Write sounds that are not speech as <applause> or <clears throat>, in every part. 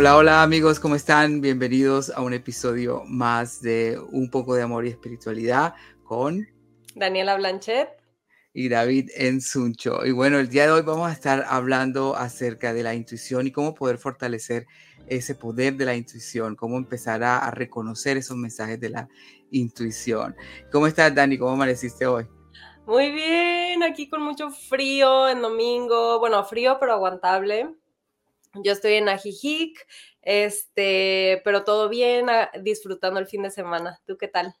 Hola, hola amigos, ¿cómo están? Bienvenidos a un episodio más de Un poco de amor y espiritualidad con Daniela Blanchet y David Ensuncho. Y bueno, el día de hoy vamos a estar hablando acerca de la intuición y cómo poder fortalecer ese poder de la intuición, cómo empezar a, reconocer esos mensajes de la intuición. ¿Cómo estás, Dani? ¿Cómo amaneciste hoy? Muy bien, aquí con mucho frío en domingo, bueno, frío pero aguantable. Yo estoy en Ajijic, este, pero todo bien, disfrutando el fin de semana. ¿Tú qué tal?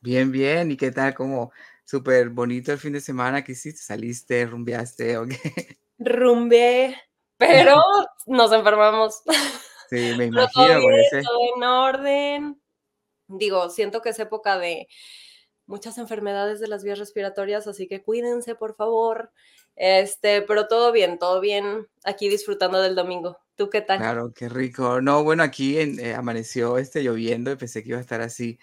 Bien, bien. ¿Y qué tal? Como súper bonito el fin de semana que hiciste? ¿Saliste, rumbeaste o qué? <laughs> Rumbeé, pero nos enfermamos. <laughs> Sí, me imagino. Todo, todo en orden. Digo, siento que es época de muchas enfermedades de las vías respiratorias, así que cuídense, por favor. Este, pero todo bien, todo bien aquí disfrutando del domingo. ¿Tú qué tal? Claro, qué rico. No, bueno, aquí eh, amaneció este lloviendo y pensé que iba a estar así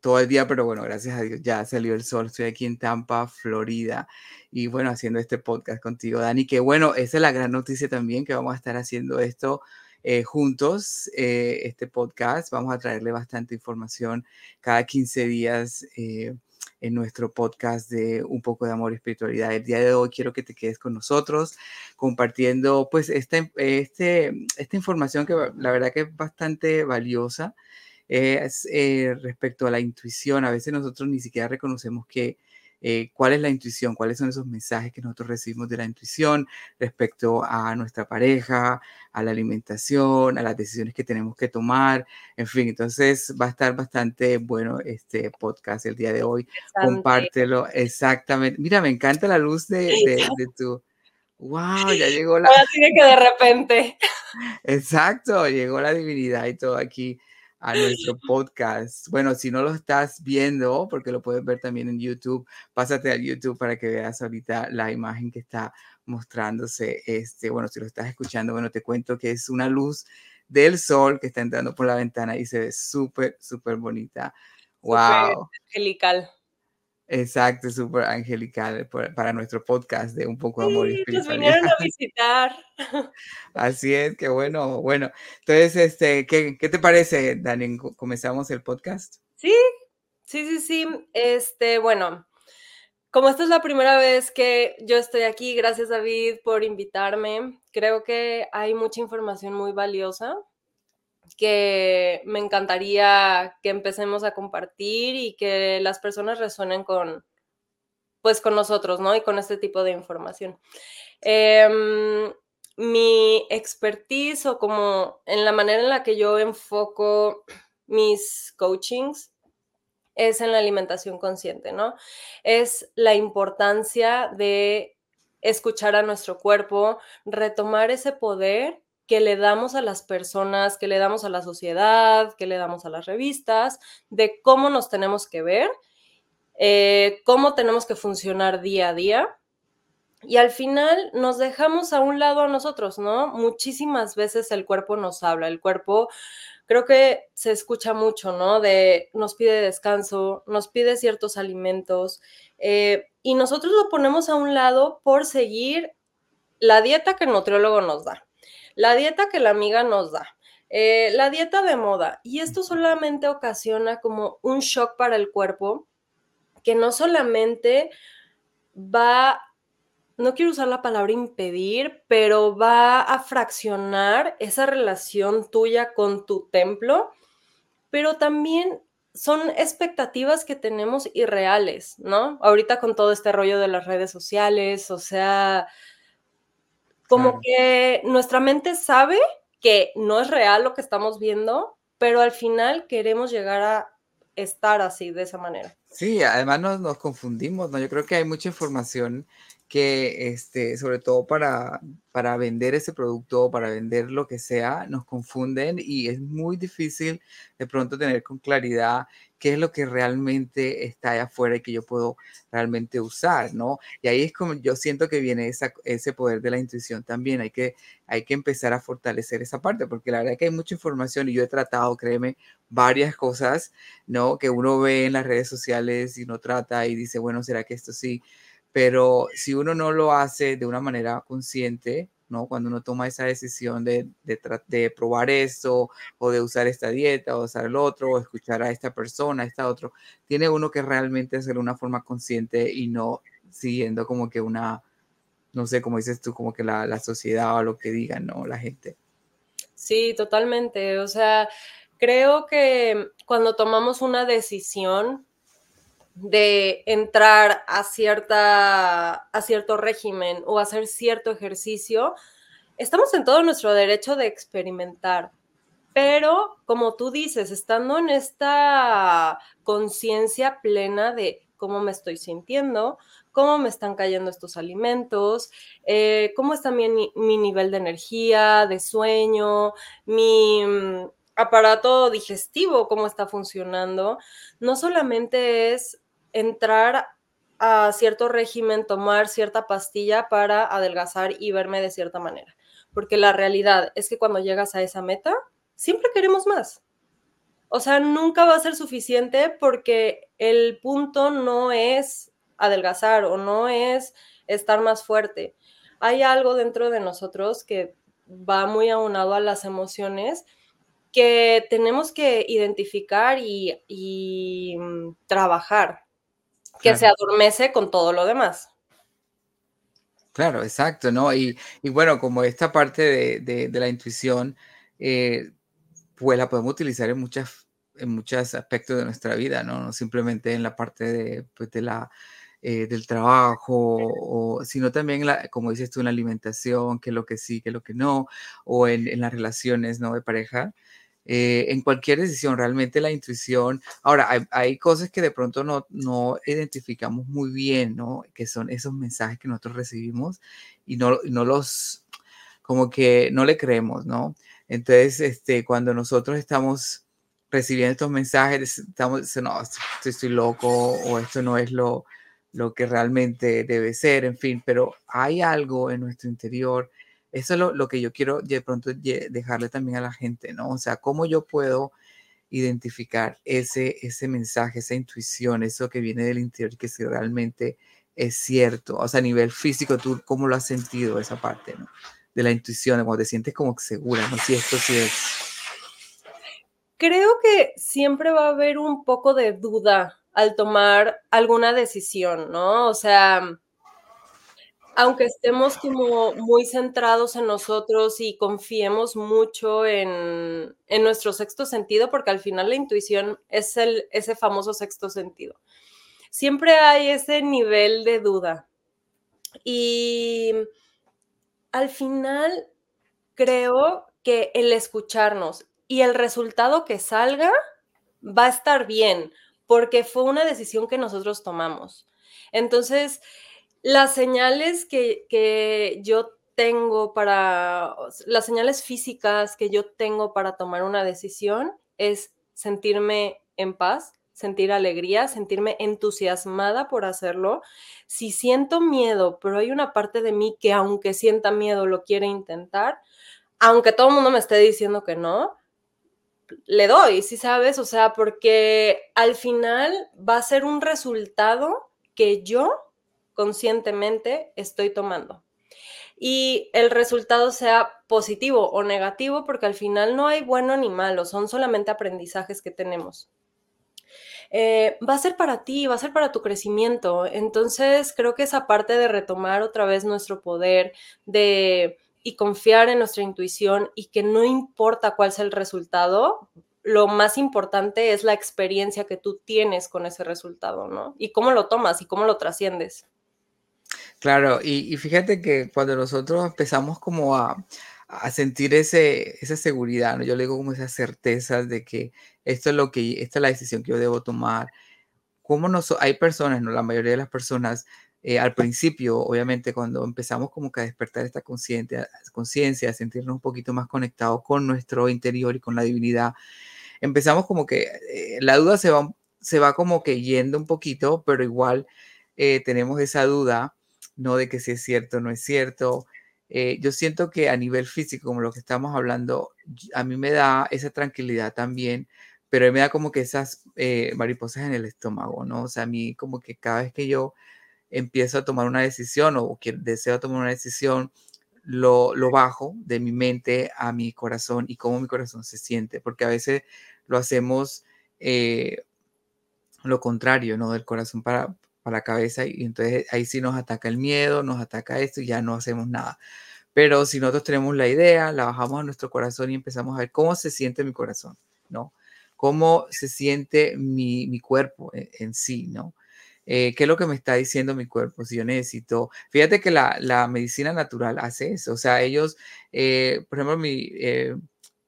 todo el día, pero bueno, gracias a Dios ya salió el sol. Estoy aquí en Tampa, Florida, y bueno, haciendo este podcast contigo, Dani. Que bueno, esa es la gran noticia también, que vamos a estar haciendo esto eh, juntos, eh, este podcast. Vamos a traerle bastante información cada 15 días en nuestro podcast de Un poco de amor y espiritualidad. El día de hoy quiero que te quedes con nosotros compartiendo pues esta, este, esta información que la verdad que es bastante valiosa. es eh, respecto a la intuición. A veces nosotros ni siquiera reconocemos que eh, cuál es la intuición, cuáles son esos mensajes que nosotros recibimos de la intuición respecto a nuestra pareja, a la alimentación, a las decisiones que tenemos que tomar, en fin, entonces va a estar bastante bueno este podcast el día de hoy. Compártelo, exactamente. Mira, me encanta la luz de, de, <laughs> tu... ¡Wow! Ya llegó la... Tiene que de repente. Exacto, llegó la divinidad y todo aquí a nuestro podcast. Bueno, si no lo estás viendo, porque lo puedes ver también en YouTube, pásate al YouTube para que veas ahorita la imagen que está mostrándose. Este, bueno, si lo estás escuchando, bueno, te cuento que es una luz del sol que está entrando por la ventana y se ve súper, súper bonita. Wow. angelical. Exacto, súper angelical para nuestro podcast de Un poco de amor y. Nos vinieron a <laughs> visitar. Así es, qué bueno, bueno. Entonces, este, ¿qué, ¿qué, te parece, Dani? ¿Comenzamos el podcast? Sí, sí, sí, sí. Este, bueno, como esta es la primera vez que yo estoy aquí, gracias David por invitarme. Creo que hay mucha información muy valiosa que me encantaría que empecemos a compartir y que las personas resuenen con, pues, con nosotros, ¿no? Y con este tipo de información. Em, mi expertise o como en la manera en la que yo enfoco mis coachings es en la alimentación consciente, ¿no? Es la importancia de escuchar a nuestro cuerpo, retomar ese poder que le damos a las personas, que le damos a la sociedad, que le damos a las revistas, de cómo nos tenemos que ver, eh, cómo tenemos que funcionar día a día. Y al final nos dejamos a un lado a nosotros, ¿no? Muchísimas veces el cuerpo nos habla, el cuerpo creo que se escucha mucho, ¿no? De nos pide descanso, nos pide ciertos alimentos eh, y nosotros lo ponemos a un lado por seguir la dieta que el nutriólogo nos da la dieta que la amiga nos da, eh, la dieta de moda. Y esto solamente ocasiona como un shock para el cuerpo que no solamente va, no quiero usar la palabra impedir, pero va a fraccionar esa relación tuya con tu templo, pero también son expectativas que tenemos irreales, ¿no? Ahorita con todo este rollo de las redes sociales, o sea, como que nuestra mente sabe que no es real lo que estamos viendo, pero al final queremos llegar a estar así, de esa manera. Sí, además nos, nos confundimos, ¿no? Yo creo que hay mucha información que, este, sobre todo para, para vender ese producto, para vender lo que sea, nos confunden y es muy difícil de pronto tener con claridad qué es lo que realmente está allá afuera y que yo puedo realmente usar, ¿no? Y ahí es como yo siento que viene ese poder de la intuición también. Hay que, hay que empezar a fortalecer esa parte, porque la verdad es que hay mucha información y yo he tratado, créeme, varias cosas, ¿no? Que uno ve en las redes sociales y no trata y dice, bueno, ¿será que esto sí? Pero si uno no lo hace de una manera consciente, ¿no? Cuando uno toma esa decisión de, de, de, probar esto, o de usar esta dieta, o usar el otro, o escuchar a esta persona, a esta otro, tiene uno que realmente hacerlo de una forma consciente y no siguiendo como que una, no sé, como dices tú, como que la, la sociedad o lo que digan, ¿no? La gente. Sí, totalmente. O sea, creo que cuando tomamos una decisión de entrar a, cierta, a cierto régimen o hacer cierto ejercicio, estamos en todo nuestro derecho de experimentar. Pero, como tú dices, estando en esta conciencia plena de cómo me estoy sintiendo, cómo me están cayendo estos alimentos, eh, cómo está mi, mi, nivel de energía, de sueño, mi mm, aparato digestivo, cómo está funcionando. No solamente es entrar a cierto régimen, tomar cierta pastilla para adelgazar y verme de cierta manera. Porque la realidad es que cuando llegas a esa meta, siempre queremos más. O sea, nunca va a ser suficiente porque el punto no es adelgazar o no es estar más fuerte. Hay algo dentro de nosotros que va muy aunado a las emociones que tenemos que identificar y, mm, trabajar, que se adormece con todo lo demás. Claro, exacto, ¿no? Y, bueno, como esta parte de, la intuición, eh, pues la podemos utilizar en muchas en muchos aspectos de nuestra vida, ¿no? No simplemente en la parte de, pues, de la eh, del trabajo, o, sino también, la, como dices tú, en la alimentación, que lo que sí, que lo que no, o en, las relaciones ¿no? de pareja. Eh, en cualquier decisión, realmente la intuición. Ahora, hay, cosas que de pronto no, no, identificamos muy bien, ¿no? Que son esos mensajes que nosotros recibimos y no, no los, como que no le creemos, ¿no? Entonces, este, cuando nosotros estamos recibiendo estos mensajes, estamos diciendo, no, estoy loco o esto no es lo, lo que realmente debe ser, en fin, pero hay algo en nuestro interior. Eso es lo, que yo quiero de pronto dejarle también a la gente, ¿no? O sea, cómo yo puedo identificar ese, ese mensaje, esa intuición, eso que viene del interior, que si realmente es cierto. O sea, a nivel físico, ¿tú cómo lo has sentido esa parte, ¿no? De la intuición, cuando te sientes como segura, ¿no? Si esto sí es. Creo que siempre va a haber un poco de duda al tomar alguna decisión, ¿no? O sea, aunque estemos como muy centrados en nosotros y confiemos mucho en, nuestro sexto sentido, porque al final la intuición es el, ese famoso sexto sentido. Siempre hay ese nivel de duda. Y al final creo que el escucharnos y el resultado que salga va a estar bien porque fue una decisión que nosotros tomamos. Entonces, las señales que, yo tengo para, las señales físicas que yo tengo para tomar una decisión es sentirme en paz, sentir alegría, sentirme entusiasmada por hacerlo. Si siento miedo, pero hay una parte de mí que aunque sienta miedo lo quiere intentar, aunque todo el mundo me esté diciendo que no, le doy, ¿sí sabes? O sea, porque al final va a ser un resultado que yo conscientemente estoy tomando. Y el resultado sea positivo o negativo, porque al final no hay bueno ni malo, son solamente aprendizajes que tenemos. Eh, va a ser para ti, va a ser para tu crecimiento. Entonces, creo que esa parte de retomar otra vez nuestro poder, de y confiar en nuestra intuición y que no importa cuál sea el resultado, lo más importante es la experiencia que tú tienes con ese resultado, ¿no? Y cómo lo tomas y cómo lo trasciendes. Claro, y, fíjate que cuando nosotros empezamos como a, sentir ese, esa seguridad, yo le digo como esa certeza de que esto es lo que, esta es la decisión que yo debo tomar. ¿Cómo no hay personas, no la mayoría de las personas eh, al principio, obviamente, cuando empezamos como que a despertar esta conciencia, a sentirnos un poquito más conectados con nuestro interior y con la divinidad, empezamos como que eh, la duda se va, se va como que yendo un poquito, pero igual eh, tenemos esa duda, ¿no? De que si es cierto o no es cierto. yo siento que a nivel físico, como lo que estamos hablando, a mí me da esa tranquilidad también, pero me da como que esas mariposas en el estómago, ¿no? O sea, a mí como que cada vez que yo empiezo a tomar una decisión o que deseo tomar una decisión, lo, lo bajo de mi mente a mi corazón y cómo mi corazón se siente, porque a veces lo hacemos eh, lo contrario, ¿no? Del corazón para, para la cabeza y entonces ahí sí nos ataca el miedo, nos ataca esto y ya no hacemos nada. Pero si nosotros tenemos la idea, la bajamos a nuestro corazón y empezamos a ver cómo se siente mi corazón, ¿no? Cómo se siente mi, mi cuerpo en, en, sí, ¿no? Eh, ¿Qué es lo que me está diciendo mi cuerpo? Si yo necesito, fíjate que la, la medicina natural hace eso, o sea, ellos, eh, por ejemplo, mi, eh,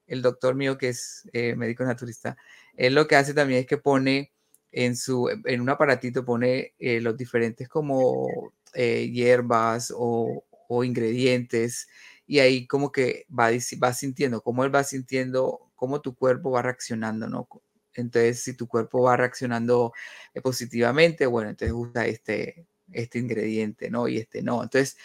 el doctor mío que es médico naturista, él lo que hace también es que pone en, su, en un aparatito, pone los diferentes como hierbas o, o, ingredientes y ahí como que va, va sintiendo, cómo él va sintiendo, cómo tu cuerpo va reaccionando, ¿no? Entonces, si tu cuerpo va reaccionando eh, positivamente, bueno, entonces usa este, este ingrediente, ¿no? Y este no. Entonces,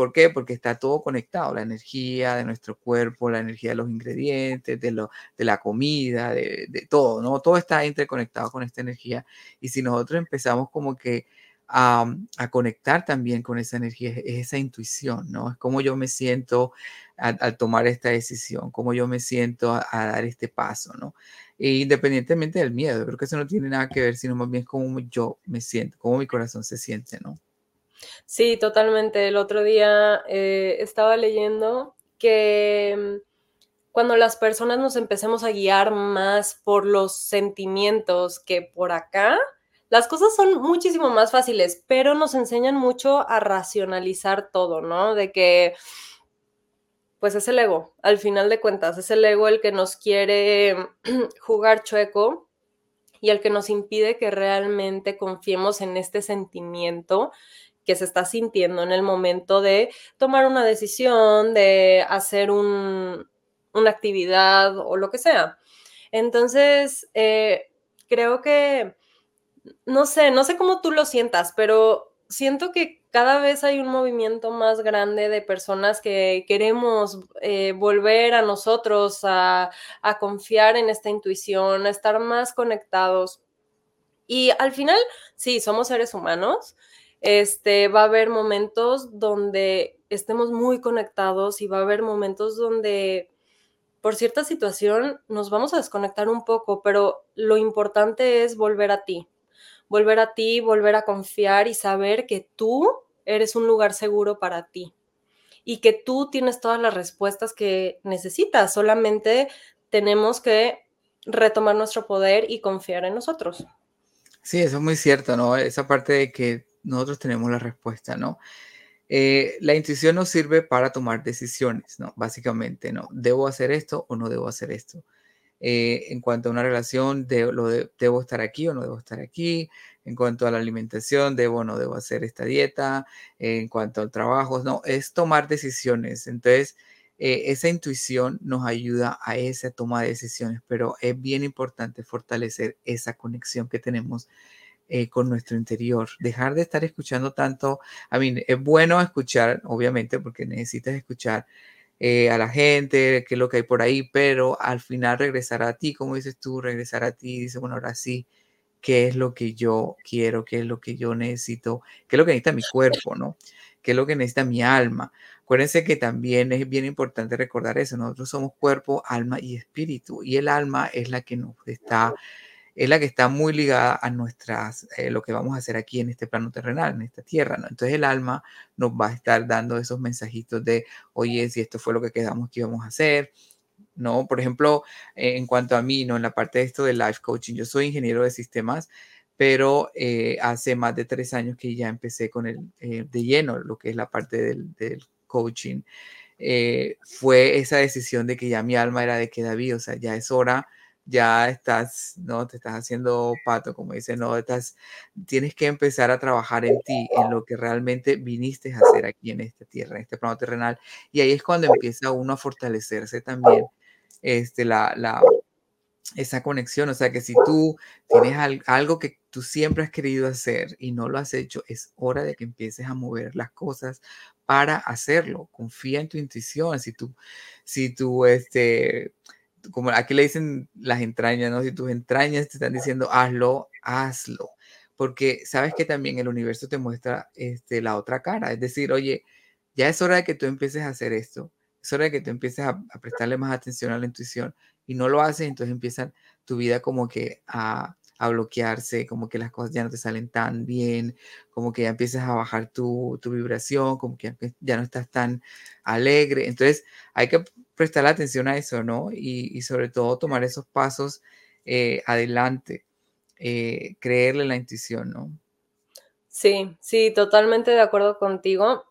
¿por qué? Porque está todo conectado, la energía de nuestro cuerpo, la energía de los ingredientes, de, lo, de la comida, de, de todo, ¿no? Todo está interconectado con esta energía. Y si nosotros empezamos como que a, a, conectar también con esa energía, es esa intuición, ¿no? Es como yo me siento al, tomar esta decisión, cómo yo me siento a, a dar este paso, ¿no? E independientemente del miedo, creo que eso no tiene nada que ver, sino más bien cómo yo me siento, cómo mi corazón se siente, ¿no? Sí, totalmente. El otro día eh, estaba leyendo que mm, cuando las personas nos empecemos a guiar más por los sentimientos que por acá, las cosas son muchísimo más fáciles, pero nos enseñan mucho a racionalizar todo, ¿no? De que pues es el ego, al final de cuentas, es el ego el que nos quiere <clears throat> jugar chueco y el que nos impide que realmente confiemos en este sentimiento que se está sintiendo en el momento de tomar una decisión, de hacer un, una actividad o lo que sea. Entonces, eh, creo que, no sé, no sé cómo tú lo sientas, pero siento que cada vez hay un movimiento más grande de personas que queremos eh, volver a nosotros a, a confiar en esta intuición, a estar más conectados. Y al final, sí, somos seres humanos. Este, va a haber momentos donde estemos muy conectados y va a haber momentos donde por cierta situación nos vamos a desconectar un poco, pero lo importante es volver a ti, volver a ti, volver a confiar y saber que tú eres un lugar seguro para ti y que tú tienes todas las respuestas que necesitas, solamente tenemos que retomar nuestro poder y confiar en nosotros. Sí, eso es muy cierto, ¿no? Esa parte de que nosotros tenemos la respuesta, ¿no? Eh, la intuición nos sirve para tomar decisiones, ¿no? Básicamente, ¿no? ¿Debo hacer esto o no debo hacer esto? Eh, en cuanto a una relación, de, lo ¿debo estar aquí o no debo estar aquí? En cuanto a la alimentación, ¿debo o no debo hacer esta dieta? En cuanto al trabajo, no, es tomar decisiones. Entonces, eh, esa intuición nos ayuda a esa toma de decisiones, pero es bien importante fortalecer esa conexión que tenemos eh, con nuestro interior. Dejar de estar escuchando tanto. A mí, es bueno escuchar, obviamente, porque necesitas escuchar eh, a la gente, qué es lo que hay por ahí, pero al final regresar a ti, como dices tú, regresar a ti, dice, bueno, ahora sí, qué es lo que yo quiero, qué es lo que yo necesito, qué es lo que necesita mi cuerpo, ¿no? ¿Qué es lo que necesita mi alma? Acuérdense que también es bien importante recordar eso. Nosotros somos cuerpo, alma y espíritu. Y el alma es la que nos está es la que está muy ligada a nuestras, eh, lo que vamos a hacer aquí en este plano terrenal, en esta tierra, ¿no? Entonces el alma nos va a estar dando esos mensajitos de, oye, si esto fue lo que quedamos que íbamos a hacer, ¿no? Por ejemplo, eh, en cuanto a mí, ¿no? En la parte de esto de life coaching, yo soy ingeniero de sistemas, pero eh, hace más de tres años que ya empecé con el, de lleno, lo que es la parte del, del coaching. fue esa decisión de que ya mi alma era de que David, o sea, ya es hora ya estás, ¿no? Te estás haciendo pato, como dice, no, estás, tienes que empezar a trabajar en ti, en lo que realmente viniste a hacer aquí en esta tierra, en este plano terrenal. Y ahí es cuando empieza uno a fortalecerse también, este, la, la, esa conexión, o sea que si tú tienes algo que tú siempre has querido hacer y no lo has hecho, es hora de que empieces a mover las cosas para hacerlo. Confía en tu intuición. Si tú, si tú, este, como aquí le dicen las entrañas, ¿no? Si tus entrañas te están diciendo hazlo, hazlo. Porque sabes que también el universo te muestra este, la otra cara. Es decir, oye, ya es hora de que tú empieces a hacer esto, es hora de que tú empieces a, prestarle más atención a la intuición y no lo haces, entonces empieza tu vida como que a, a bloquearse, como que las cosas ya no te salen tan bien, como que ya empiezas a bajar tu, tu vibración, como que ya no estás tan alegre. Entonces hay que prestar atención a eso, ¿no? Y, sobre todo tomar esos pasos eh, adelante, eh, creerle la intuición, ¿no? Sí, sí, totalmente de acuerdo contigo.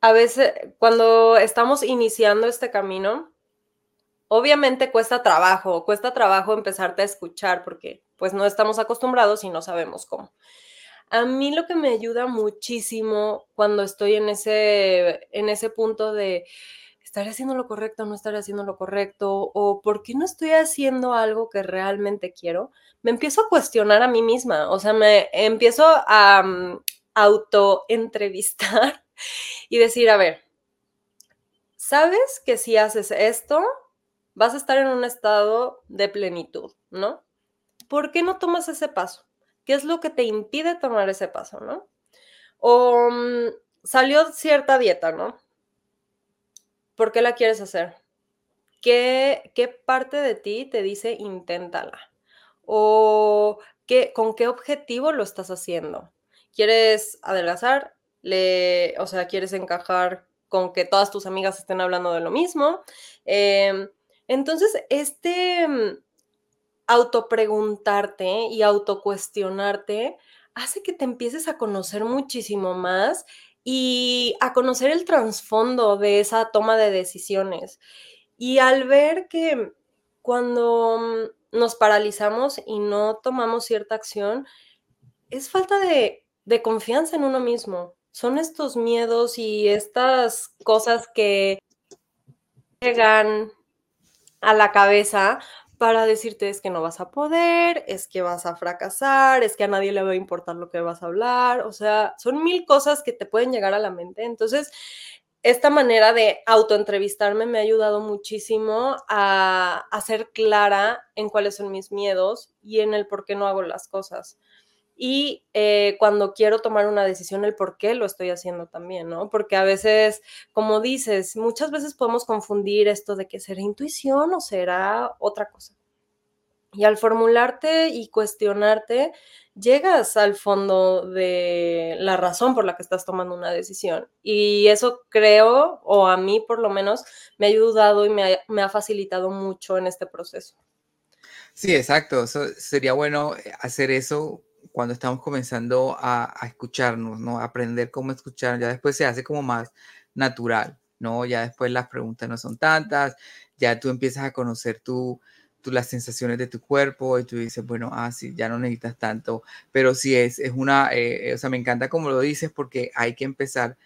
A veces, cuando estamos iniciando este camino, obviamente cuesta trabajo, cuesta trabajo empezarte a escuchar porque pues no estamos acostumbrados y no sabemos cómo. A mí lo que me ayuda muchísimo cuando estoy en ese, en ese punto de estaré haciendo lo correcto, no estaré haciendo lo correcto, o por qué no estoy haciendo algo que realmente quiero, me empiezo a cuestionar a mí misma, o sea, me empiezo a um, autoentrevistar <laughs> y decir, a ver, sabes que si haces esto, vas a estar en un estado de plenitud, ¿no? ¿Por qué no tomas ese paso? ¿Qué es lo que te impide tomar ese paso, no? O mm, salió cierta dieta, ¿no? ¿Por qué la quieres hacer? ¿Qué, qué parte de ti te dice inténtala? ¿O qué, con qué objetivo lo estás haciendo? ¿Quieres adelgazar? Le, o sea, ¿quieres encajar con que todas tus amigas estén hablando de lo mismo? Em, entonces, este mm, autopreguntarte y autocuestionarte hace que te empieces a conocer muchísimo más y a conocer el trasfondo de esa toma de decisiones. Y al ver que cuando mm, nos paralizamos y no tomamos cierta acción, es falta de, de confianza en uno mismo. Son estos miedos y estas cosas que llegan a la cabeza para decirte es que no vas a poder, es que vas a fracasar, es que a nadie le va a importar lo que vas a hablar, o sea, son mil cosas que te pueden llegar a la mente. Entonces, esta manera de autoentrevistarme me ha ayudado muchísimo a, a ser clara en cuáles son mis miedos y en el por qué no hago las cosas y eh, cuando quiero tomar una decisión, el por qué lo estoy haciendo también, ¿no? Porque a veces, como dices, muchas veces podemos confundir esto de que será intuición o será otra cosa. Y al formularte y cuestionarte, llegas al fondo de la razón por la que estás tomando una decisión. Y eso creo, o a mí por lo menos, me ha ayudado y me ha, me ha facilitado mucho en este proceso. Sí, exacto. sería bueno hacer eso cuando estamos comenzando a, escucharnos, ¿no? aprender cómo escuchar, ya después se hace como más natural, ¿no? Ya después las preguntas no son tantas, ya tú empiezas a conocer tu, las sensaciones de tu cuerpo y tú dices, bueno, ah, sí, ya no necesitas tanto, pero sí es, es una, eh, o sea, me encanta como lo dices porque hay que empezar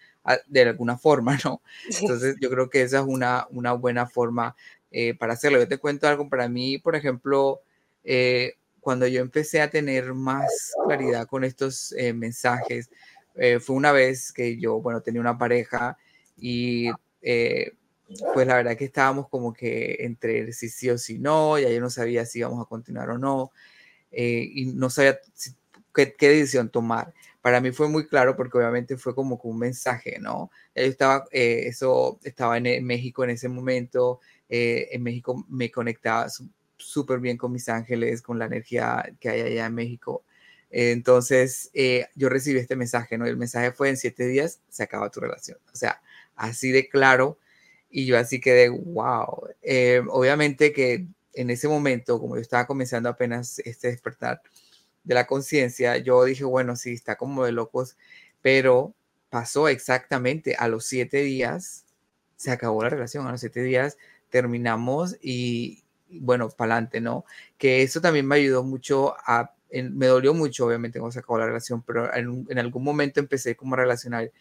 de alguna forma, ¿no? <laughs> Entonces yo creo que esa es una, una buena forma eh, para hacerlo. Yo te cuento algo, para mí, por ejemplo, eh, cuando yo empecé a tener más claridad con estos eh, mensajes, eh, fue una vez que yo, bueno, tenía una pareja y eh, pues la verdad que estábamos como que entre si sí o si no, ya yo no sabía si íbamos a continuar o no, y no sabía qué, qué, decisión tomar. Para mí fue muy claro porque obviamente fue como un mensaje, ¿no? Yo estaba, eso, estaba en México en ese momento, en México me conectaba súper bien con mis ángeles, con la energía que hay allá en México. Entonces, eh, yo recibí este mensaje, ¿no? El mensaje fue en siete días se acaba tu relación. O sea, así de claro. Y yo así quedé, wow. Eh, obviamente que en ese momento, como yo estaba comenzando apenas este despertar de la conciencia, yo dije, bueno, sí, está como de locos, pero pasó exactamente a los siete días, se acabó la relación, a los siete días terminamos y, bueno, para adelante, ¿no? Que eso también me ayudó mucho a, me dolió mucho, obviamente, cuando se acabó la relación, pero en, algún momento empecé como a relacionar,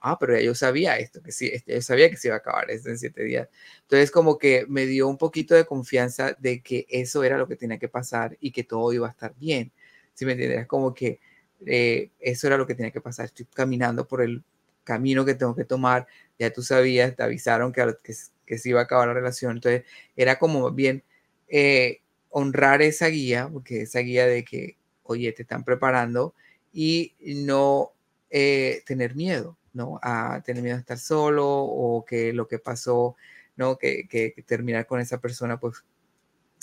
ah, pero ya yo sabía esto, que sí, yo sabía que se iba a acabar esto en siete días. Entonces, como que me dio un poquito de confianza de que eso era lo que tenía que pasar y que todo iba a estar bien. ¿Sí me entiendes? Como que eh, eso era lo que tenía que pasar. Estoy caminando por el camino que tengo que tomar. Ya tú sabías, te avisaron que, que, que se iba a acabar la relación. Entonces, era como bien eh, honrar esa guía, porque esa guía de que, oye, te están preparando y no eh, tener miedo, ¿no? A tener miedo a estar solo o que lo que pasó, ¿no? Que, que, terminar con esa persona, pues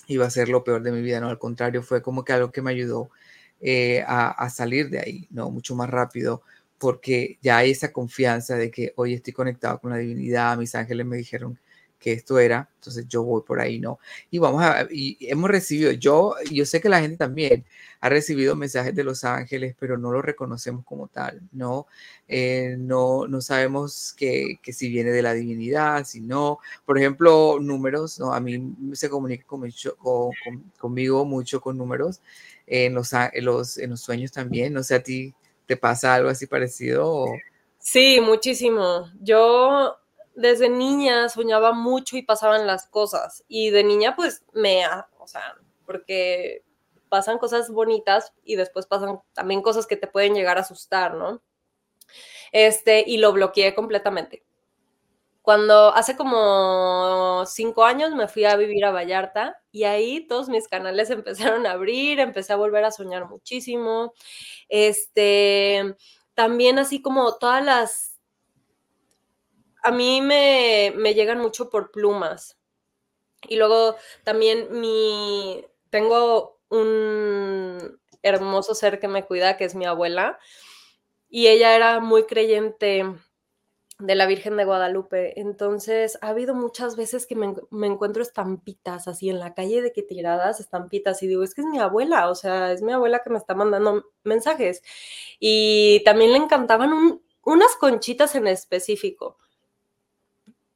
iba a ser lo peor de mi vida, ¿no? Al contrario, fue como que algo que me ayudó eh, a, a, salir de ahí, ¿no? Mucho más rápido, porque ya hay esa confianza de que hoy estoy conectado con la divinidad, mis ángeles me dijeron que esto era, entonces yo voy por ahí, ¿no? Y vamos a, y hemos recibido, yo, yo sé que la gente también ha recibido mensajes de los ángeles, pero no lo reconocemos como tal, ¿no? Eh, no, no sabemos que, que, si viene de la divinidad, si no, por ejemplo, números, ¿no? A mí se comunica con, con, conmigo mucho con números, en los, en los, en los sueños también, no sé, a ti te pasa algo así parecido. Sí, muchísimo. Yo desde niña soñaba mucho y pasaban las cosas. Y de niña, pues me, o sea, porque pasan cosas bonitas y después pasan también cosas que te pueden llegar a asustar, ¿no? Este, y lo bloqueé completamente. Cuando hace como cinco años me fui a vivir a Vallarta y ahí todos mis canales <laughs> empezaron a abrir, empecé a volver a soñar muchísimo. Este, también así como todas las a mí me, llegan mucho por plumas. Y luego también mi, tengo un hermoso ser que me cuida, que es mi abuela, y ella era muy creyente de la Virgen de Guadalupe. Entonces, ha habido muchas veces que me, me, encuentro estampitas así en la calle de que tiradas, estampitas, y digo, es que es mi abuela, o sea, es mi abuela que me está mandando mensajes. Y también le encantaban unas conchitas en específico.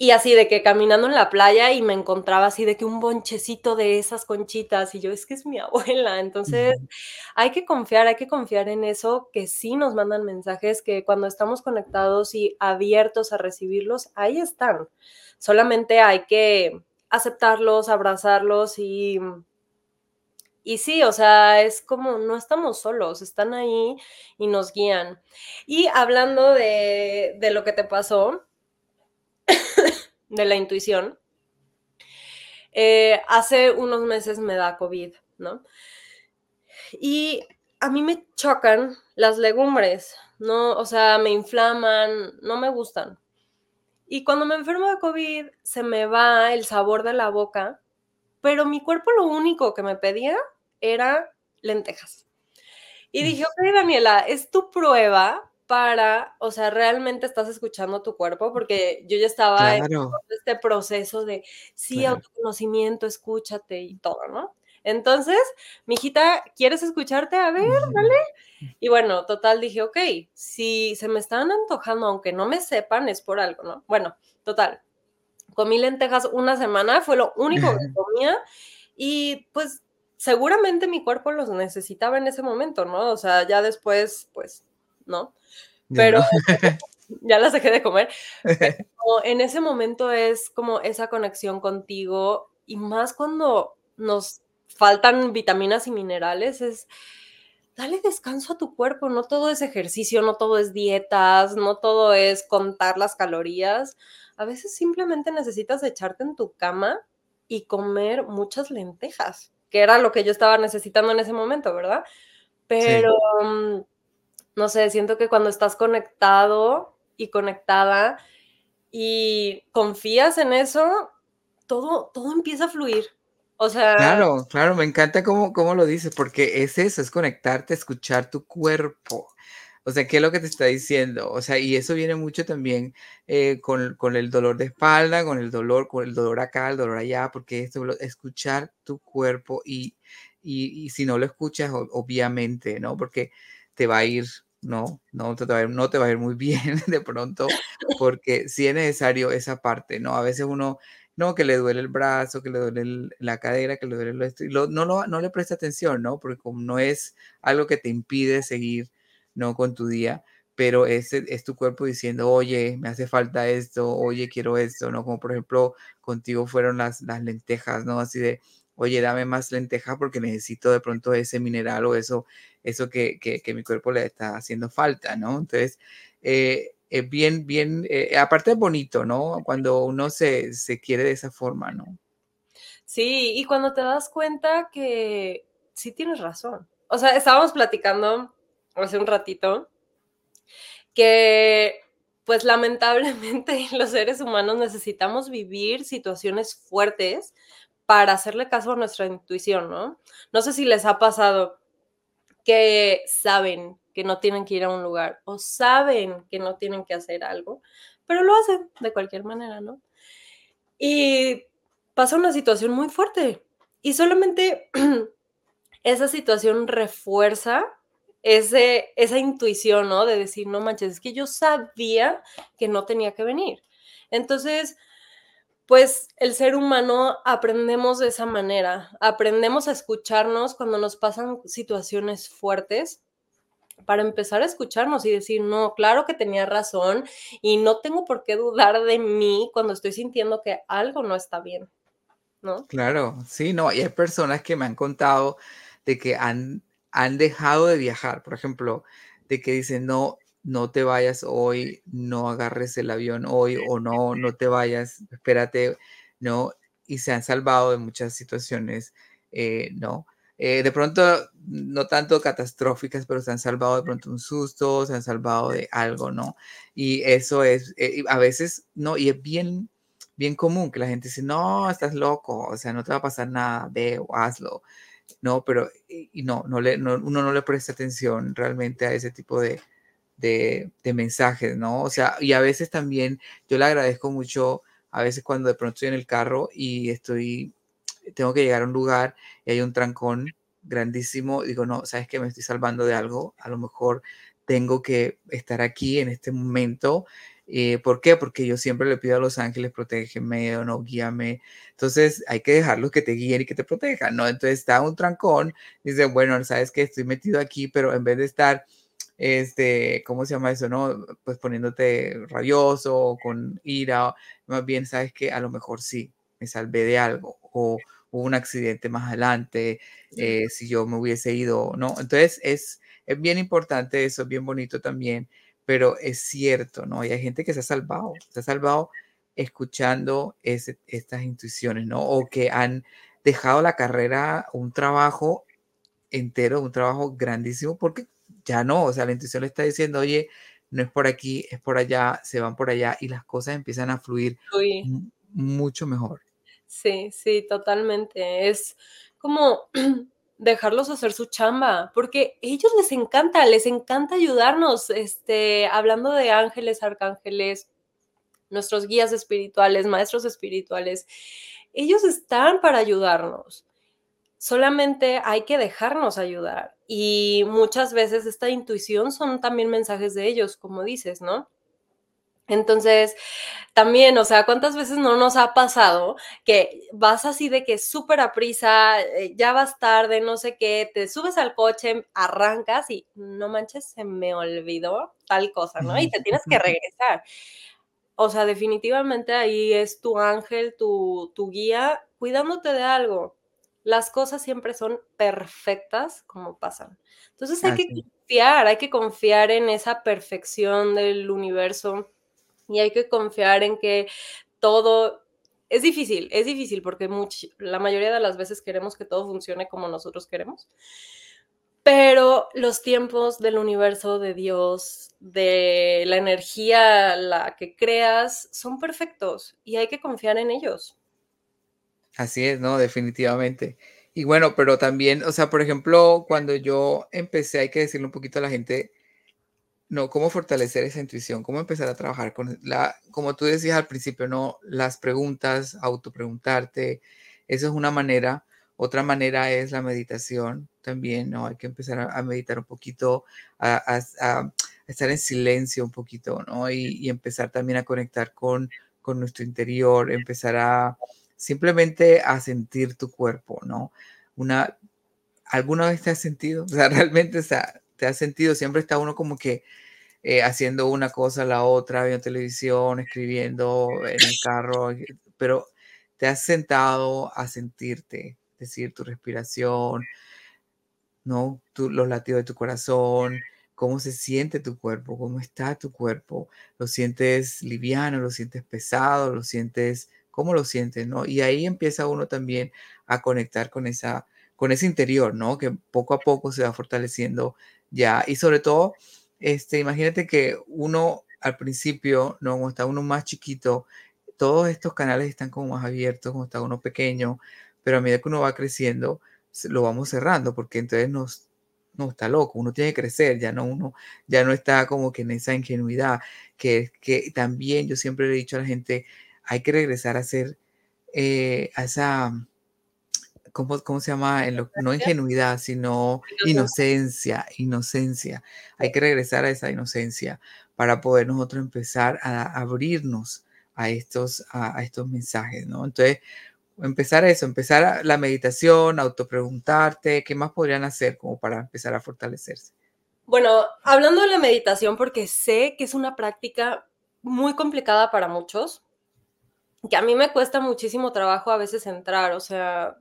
Y así de que caminando en la playa y me encontraba así de que un bonchecito de esas conchitas y yo es que es mi <laughs> abuela. Entonces hay que confiar, hay que confiar en eso, que sí nos mandan mensajes, que cuando estamos conectados y abiertos a recibirlos, ahí están. Solamente hay que aceptarlos, abrazarlos y... Y sí, o sea, es como no estamos solos, están ahí y nos guían. Y hablando de, de lo que te pasó, de la intuición. Eh, hace unos meses me da COVID, ¿no? Y a mí me chocan las legumbres, ¿no? O sea, me inflaman, no me gustan. Y cuando me enfermo de COVID, se me va el sabor de la boca, pero mi cuerpo lo único que me pedía era lentejas. Y dije, ok, Daniela, es tu prueba para, o sea, realmente estás escuchando tu cuerpo, porque yo ya estaba en este proceso de, sí, autoconocimiento, escúchate y todo, ¿no? Entonces, mi hijita, ¿quieres escucharte? A ver, dale. Y bueno, total, dije, ok, si se me están antojando, aunque no me sepan, es por algo, ¿no? Bueno, total. Comí lentejas una semana, fue lo único que <laughs> comía y pues seguramente mi cuerpo los necesitaba en ese momento, ¿no? O sea, ya después, pues, ¿no? pero <laughs> ya las dejé de comer. <laughs> en ese momento es como esa conexión contigo y más cuando nos faltan vitaminas y minerales, es dale descanso a tu cuerpo, no todo es ejercicio, no todo es dietas, no todo es contar las calorías. A veces simplemente necesitas echarte en tu cama y comer muchas lentejas, que era lo que yo estaba necesitando en ese momento, ¿verdad? Pero mm, no sé, siento que cuando estás conectado y conectada y confías en eso, todo, todo empieza a fluir. O sea. Claro, claro, me encanta cómo, cómo lo dices, porque es eso, es conectarte, escuchar tu cuerpo. O sea, ¿qué es lo que te está diciendo? O sea, y eso viene mucho también eh, con, con, el dolor de espalda, con el dolor, con el dolor acá, el dolor allá, porque esto, escuchar tu cuerpo y, y, y si no lo escuchas, obviamente, ¿no? Porque te va a ir, no, no te, va a ir, no te va a ir muy bien <laughs> de pronto, porque sí es necesario esa parte, ¿no? A veces uno, no, que le duele el brazo, que le duele la cadera, que le duele lo esto, y no, lo, no le presta atención, ¿no? Porque como no es algo que te impide seguir, ¿no? Con tu día, pero es, es tu cuerpo diciendo, oye, me hace falta esto, oye, quiero esto, ¿no? Como por ejemplo, contigo fueron las, las lentejas, ¿no? Así de, oye, dame más lenteja porque necesito de pronto ese mineral o eso, eso que, que, mi cuerpo le está haciendo falta, ¿no? Entonces, eh, es bien, bien, eh, aparte es bonito, ¿no? Cuando uno se, se quiere de esa forma, ¿no? Sí, y cuando te das cuenta que sí tienes razón. O sea, estábamos platicando hace un ratito que pues lamentablemente <laughs> los seres humanos necesitamos vivir situaciones fuertes para hacerle caso a nuestra intuición, ¿no? No sé si les ha pasado que saben que no tienen que ir a un lugar o saben que no tienen que hacer algo, pero lo hacen de cualquier manera, ¿no? Y pasa una situación muy fuerte y solamente <clears throat> esa situación refuerza ese, esa intuición, ¿no? De decir, no manches, es que yo sabía que no tenía que venir. Entonces, pues el ser humano aprendemos de esa manera, aprendemos a escucharnos cuando nos pasan situaciones fuertes para empezar a escucharnos y decir, no, claro que tenía razón y no tengo por qué dudar de mí cuando estoy sintiendo que algo no está bien, ¿no? Claro, sí, no, y hay personas que me han contado de que han, han dejado de viajar, por ejemplo, de que dicen, no, no te vayas hoy, no agarres el avión hoy o no, no te vayas, espérate, ¿no? Y se han salvado de muchas situaciones, eh, ¿no? Eh, de pronto, no tanto catastróficas, pero se han salvado de pronto un susto, se han salvado de algo, ¿no? Y eso es, eh, a veces, no, y es bien, bien común que la gente dice, no, estás loco, o sea, no te va a pasar nada, ve o hazlo, ¿no? Pero, y no, no le, uno no le presta atención realmente a ese tipo de, de, mensajes, ¿no? O sea, y a veces también yo le agradezco mucho, a veces cuando de pronto estoy en el carro y estoy tengo que llegar a un lugar y hay un trancón grandísimo, digo, no, sabes que me estoy salvando de algo, a lo mejor tengo que estar aquí en este momento. Eh, ¿Por qué? Porque yo siempre le pido a los ángeles, protégeme o no, guíame. Entonces hay que dejarlos que te guíen y que te protejan, ¿no? Entonces está un trancón, dice, bueno, sabes que estoy metido aquí, pero en vez de estar, este, ¿cómo se llama eso, no? Pues poniéndote rabioso, con ira, más bien sabes que a lo mejor sí, me salvé de algo o hubo un accidente más adelante, eh, si yo me hubiese ido, ¿no? Entonces es, es bien importante eso, es bien bonito también, pero es cierto, ¿no? Y hay gente que se ha salvado, se ha salvado escuchando estas intuiciones, ¿no? O que han dejado la carrera, un trabajo entero, un trabajo grandísimo, porque ya no, o sea, la intuición le está diciendo, oye, no es por aquí, es por allá, se van por allá y las cosas empiezan a fluir mucho mejor. Sí, sí, totalmente. Es como <clears throat> dejarlos hacer su chamba, porque ellos les encanta, les encanta ayudarnos, este, hablando de ángeles, arcángeles, nuestros guías espirituales, maestros espirituales, ellos están para ayudarnos. Solamente hay que dejarnos ayudar. Y muchas veces esta intuición son también mensajes de ellos, como dices, ¿no? Entonces, también, o sea, ¿cuántas veces no nos ha pasado que vas así de que súper a prisa, eh, ya vas tarde, no sé qué, te subes al coche, arrancas y no manches, se me olvidó tal cosa, ¿no? Y te tienes que regresar. O sea, definitivamente ahí es tu ángel, tu, tu guía, cuidándote de algo. Las cosas siempre son perfectas como pasan. Entonces hay que confiar, hay que confiar en esa perfección del universo y hay que confiar en que todo es difícil, es difícil porque la mayoría de las veces queremos que todo funcione como nosotros queremos. Pero los tiempos del universo, de Dios, de la energía, la que creas, son perfectos y hay que confiar en ellos. Así es, ¿no? Definitivamente. Y bueno, pero también, o sea, por ejemplo, cuando yo empecé, hay que decirle un poquito a la gente, no, cómo fortalecer esa intuición, cómo empezar a trabajar con la, como tú decías al principio, no, las preguntas, autopreguntarte, eso es una manera. Otra manera es la meditación también, ¿no? Hay que empezar a, meditar un poquito, a, estar en silencio un poquito, ¿no? Y, empezar también a conectar con, con nuestro interior, empezar a simplemente a sentir tu cuerpo, ¿no? Una, ¿Alguna vez te has sentido? O sea, <laughs> realmente, o sea, te has sentido, siempre está uno como que eh, haciendo una cosa, la otra, viendo televisión, escribiendo en el carro, eh, pero te has sentado a sentirte, decir, tu respiración, ¿no? los latidos de tu corazón, cómo se siente tu cuerpo, cómo está tu cuerpo, lo sientes liviano, lo sientes pesado, lo sientes, cómo lo sientes, ¿no? Y ahí empieza uno también a conectar con esa, con ese interior, ¿no? Que poco a poco se va fortaleciendo ya. Y sobre todo, este, imagínate que uno al principio, ¿no? Cuando está uno más chiquito, todos estos canales están como más abiertos, cuando está uno pequeño, pero a medida que uno va creciendo, lo vamos cerrando, porque entonces nos, no está loco, uno tiene que crecer, ya no uno, ya no está como que en esa ingenuidad, que, que también yo siempre le he dicho a la gente, hay que regresar a ser, eh, a esa, ¿cómo, ¿cómo, se llama? En lo, no ingenuidad, sino inocencia, inocencia. Hay que regresar a esa inocencia para poder nosotros empezar a abrirnos a estos, a, estos mensajes, ¿no? Entonces, empezar eso, empezar la meditación, autopreguntarte, ¿qué más podrían hacer como para empezar a fortalecerse? Bueno, hablando de la meditación, porque sé que es una práctica muy complicada para muchos, que a mí me cuesta muchísimo trabajo a veces entrar, o sea,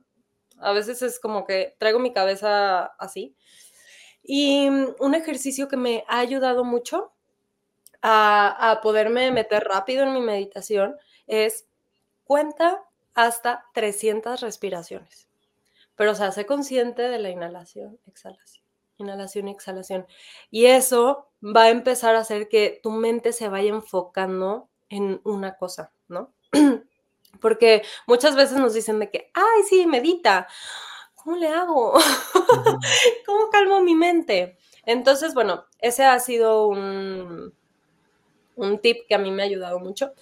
a veces es como que traigo mi cabeza así. Y un ejercicio que me ha ayudado mucho a, a poderme meter rápido en mi meditación es cuenta hasta 300 respiraciones. Pero, o sea, sé consciente de la inhalación, exhalación, inhalación exhalación. Y eso va a empezar a hacer que tu mente se vaya enfocando en una cosa, ¿no? <clears throat> Porque muchas veces nos dicen de que, ay, sí, medita. ¿Cómo le hago? <laughs> ¿Cómo calmo mi mente? Entonces, bueno, ese ha sido un, un tip que a mí me ha ayudado mucho.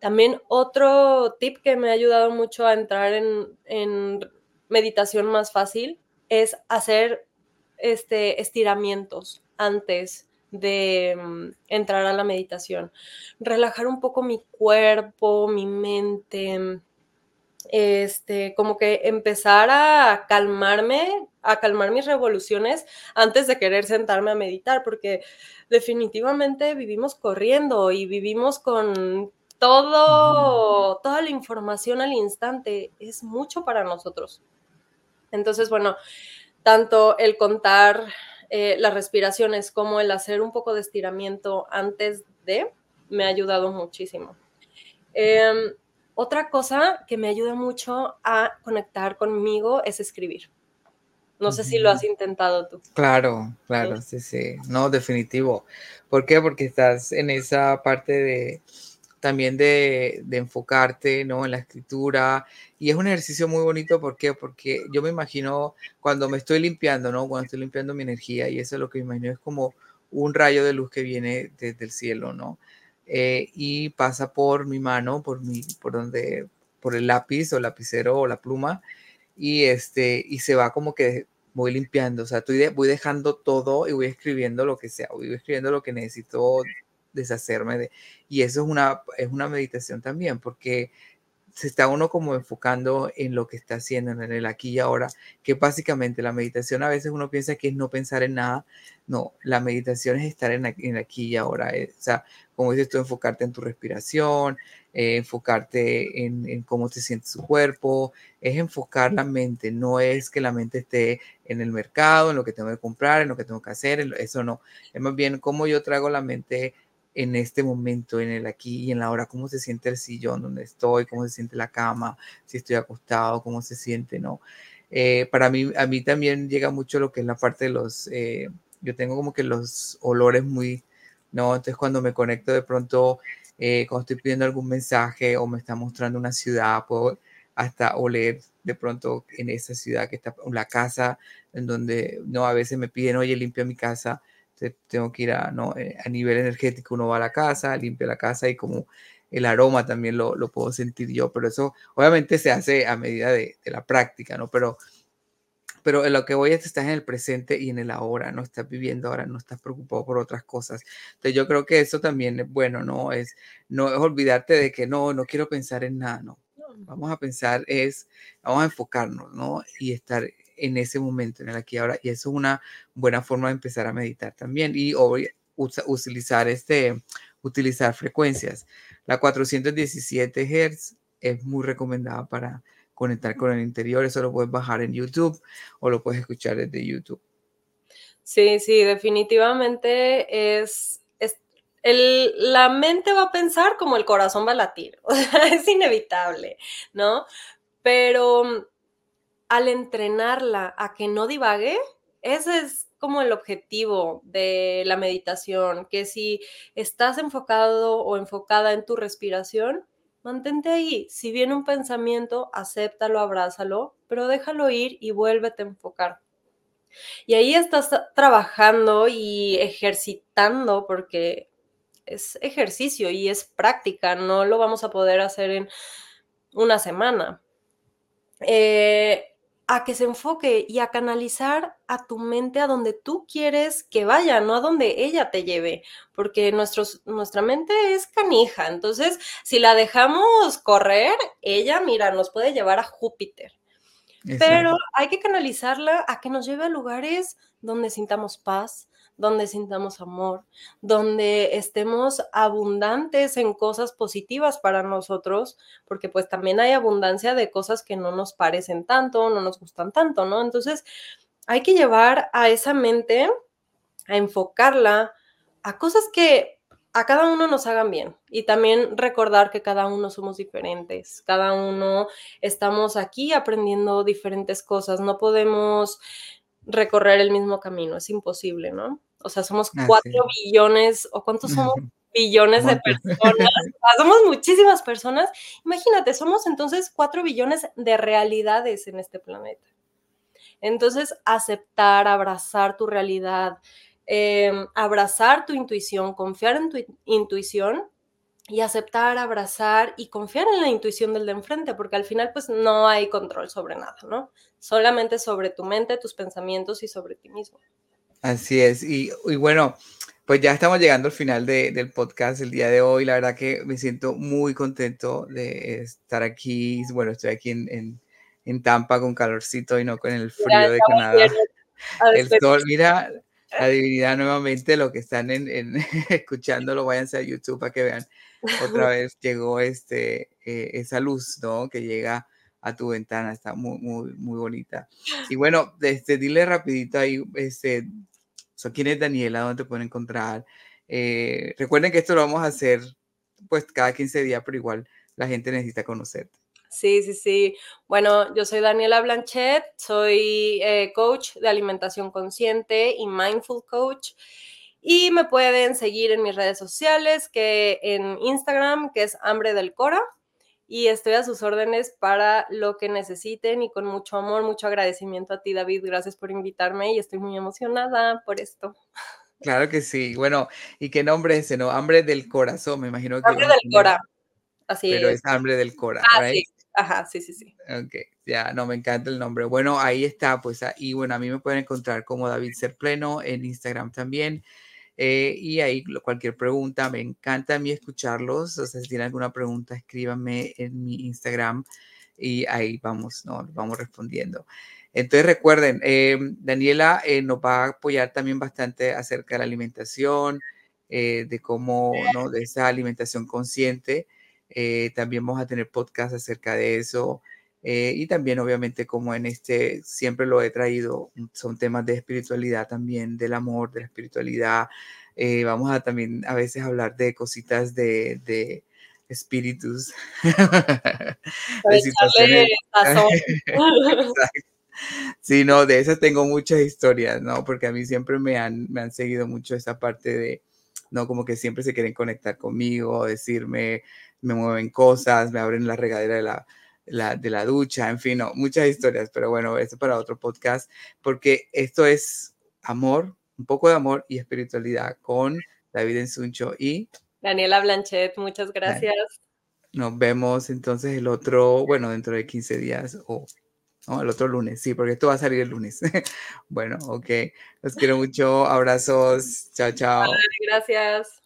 También otro tip que me ha ayudado mucho a entrar en, meditación más fácil es hacer este, estiramientos antes de mm, entrar a la meditación. Relajar un poco mi cuerpo, mi mente, este, como que empezar a calmarme, a calmar mis revoluciones antes de querer sentarme a meditar, porque definitivamente vivimos corriendo y vivimos con todo, toda la información al instante. Es mucho para nosotros. Entonces, bueno, tanto el contar eh, las respiraciones como el hacer un poco de estiramiento antes de, me ha ayudado muchísimo. Em, otra cosa que me ayuda mucho a conectar conmigo es escribir. No sé si lo has intentado tú. Claro, claro, sí, sí. No, definitivo. ¿Por qué? Porque estás en esa parte de también de, de, enfocarte, ¿no? En la escritura. Y es un ejercicio muy bonito, ¿por qué? Porque yo me imagino cuando me estoy limpiando, ¿no? Cuando estoy limpiando mi energía, y eso es lo que me imagino, es como un rayo de luz que viene desde el cielo, ¿no? Eh, y pasa por mi mano, por mi, por donde, por el lápiz o lapicero o la pluma, y este, y se va como que voy limpiando, o sea, estoy voy dejando todo y voy escribiendo lo que sea, voy escribiendo lo que necesito deshacerme de, y eso es una, es una meditación también, porque se está uno como enfocando en lo que está haciendo, en el aquí y ahora, que básicamente la meditación. A veces uno piensa que es no pensar en nada, no, la meditación es estar en, el aquí y ahora, eh, o sea, como dices tú, enfocarte en tu respiración, eh, enfocarte en, en, cómo te siente su cuerpo, es enfocar la mente, no es que la mente esté en el mercado, en lo que tengo que comprar, en lo que tengo que hacer, eso no, es más bien cómo yo traigo la mente en este momento, en el aquí y en la hora, cómo se siente el sillón donde estoy, cómo se siente la cama, si estoy acostado, cómo se siente, ¿no? Eh, para mí, a mí también llega mucho lo que es la parte de los, eh, yo tengo como que los olores muy, ¿no? Entonces cuando me conecto de pronto, eh, cuando estoy pidiendo algún mensaje o me está mostrando una ciudad, puedo hasta oler de pronto en esa ciudad que está, la casa en donde, no, a veces me piden, oye, limpia mi casa, tengo que ir a, ¿no? Eh, a nivel energético, uno va a la casa, limpia la casa y como el aroma también lo, lo puedo sentir yo, pero eso obviamente se hace a medida de, de, la práctica, ¿no? Pero, pero en lo que voy es que estás en el presente y en el ahora, no estás viviendo ahora, no estás preocupado por otras cosas. Entonces yo creo que eso también es bueno, ¿no? Es, no es olvidarte de que no, no quiero pensar en nada, no. Vamos a pensar es, vamos a enfocarnos, ¿no? Y estar en ese momento, en el aquí ahora. Y eso es una buena forma de empezar a meditar también. Y utilizar, este, utilizar frecuencias. La 417 Hz es muy recomendada para conectar con el interior. Eso lo puedes bajar en YouTube o lo puedes escuchar desde YouTube. Sí, sí, definitivamente es, es el, la mente va a pensar como el corazón va a latir, <laughs> es inevitable, ¿no? Pero al entrenarla a que no divague, ese es como el objetivo de la meditación, que si estás enfocado o enfocada en tu respiración, mantente ahí. Si viene un pensamiento, acéptalo, abrázalo, pero déjalo ir y vuélvete a enfocar. Y ahí estás trabajando y ejercitando porque es ejercicio y es práctica, no lo vamos a poder hacer en una semana. Eh, a que se enfoque y a canalizar a tu mente a donde tú quieres que vaya, no a donde ella te lleve, porque nuestra mente es canija, entonces si la dejamos correr, ella, mira, nos puede llevar a Júpiter. Pero hay que canalizarla a que nos lleve a lugares donde sintamos paz, donde sintamos amor, donde estemos abundantes en cosas positivas para nosotros, porque pues también hay abundancia de cosas que no nos parecen tanto, no nos gustan tanto, ¿no? Entonces, hay que llevar a esa mente, a enfocarla a cosas que a cada uno nos hagan bien y también recordar que cada uno somos diferentes, cada uno estamos aquí aprendiendo diferentes cosas, no podemos recorrer el mismo camino, es imposible, ¿no? O sea, somos cuatro billones, o cuántos somos billones de personas, somos muchísimas personas. Imagínate, somos entonces cuatro billones de realidades en este planeta. Entonces, aceptar, abrazar tu realidad, em, abrazar tu intuición, confiar en tu intuición y aceptar, abrazar y confiar en la intuición del de enfrente, porque al final pues no hay control sobre nada, ¿no? Solamente sobre tu mente, tus pensamientos y sobre ti mismo. Así es, y, bueno, pues ya estamos llegando al final del podcast el día de hoy. La verdad que me siento muy contento de estar aquí. Bueno, estoy aquí en, en, Tampa con calorcito y no con el frío de Canadá. El sol, mira, la divinidad nuevamente, lo que están en, en <laughs> escuchándolo, váyanse a YouTube para que vean otra <laughs> vez llegó este, eh, esa luz, ¿no? Que llega a tu ventana, está muy, muy, muy bonita. Y bueno, este, dile rapidito ahí, este, ¿quién es Daniela? ¿Dónde te pueden encontrar? Eh, recuerden que esto lo vamos a hacer pues cada 15 días, pero igual la gente necesita conocerte. Sí, sí, sí. Bueno, yo soy Daniela Blanchet, soy eh, coach de alimentación consciente y mindful coach. Y me pueden seguir en mis redes sociales, que en Instagram, que es Hambre del Cora. Y estoy a sus órdenes para lo que necesiten y con mucho amor, mucho agradecimiento a ti, David. Gracias por invitarme y estoy muy emocionada por esto. Claro que sí. Bueno, ¿y qué nombre es ese, no? Hambre del corazón, me imagino que. Hambre del Cora. Así Pero es. hambre del Cora, ah, sí. Ajá, sí, sí, sí. Ok, ya, no, me encanta el nombre. Bueno, ahí está, pues, y bueno, a mí me pueden encontrar como David Ser Pleno en Instagram también. Eh, y ahí cualquier pregunta, me encanta a mí escucharlos. O sea, si tienen alguna pregunta, escríbanme en mi Instagram y ahí vamos, ¿no? Vamos respondiendo. Entonces recuerden, eh, Daniela eh, nos va a apoyar también bastante acerca de la alimentación, de cómo, ¿no? De esa alimentación consciente. también vamos a tener podcast acerca de eso. Y también, obviamente, como en este, siempre lo he traído, son temas de espiritualidad también, del amor, de la espiritualidad. vamos a también a veces hablar de cositas de, de espíritus. <laughs> de situaciones. <laughs> Sí, no, de esas tengo muchas historias, ¿no? Porque a mí siempre me han, me han seguido mucho esa parte de, ¿no? Como que siempre se quieren conectar conmigo, decirme, me mueven cosas, me abren la regadera de la, de la ducha, en fin, no, muchas historias, pero bueno, esto para otro podcast, porque esto es amor, un poco de amor y espiritualidad con David Ensuncho y... Daniela Blanchet, muchas gracias. Nos vemos entonces el otro, bueno, dentro de 15 días o ¿no? El otro lunes, sí, porque esto va a salir el lunes. <laughs> bueno, ok. Los quiero mucho. Abrazos. Chao, chao. gracias.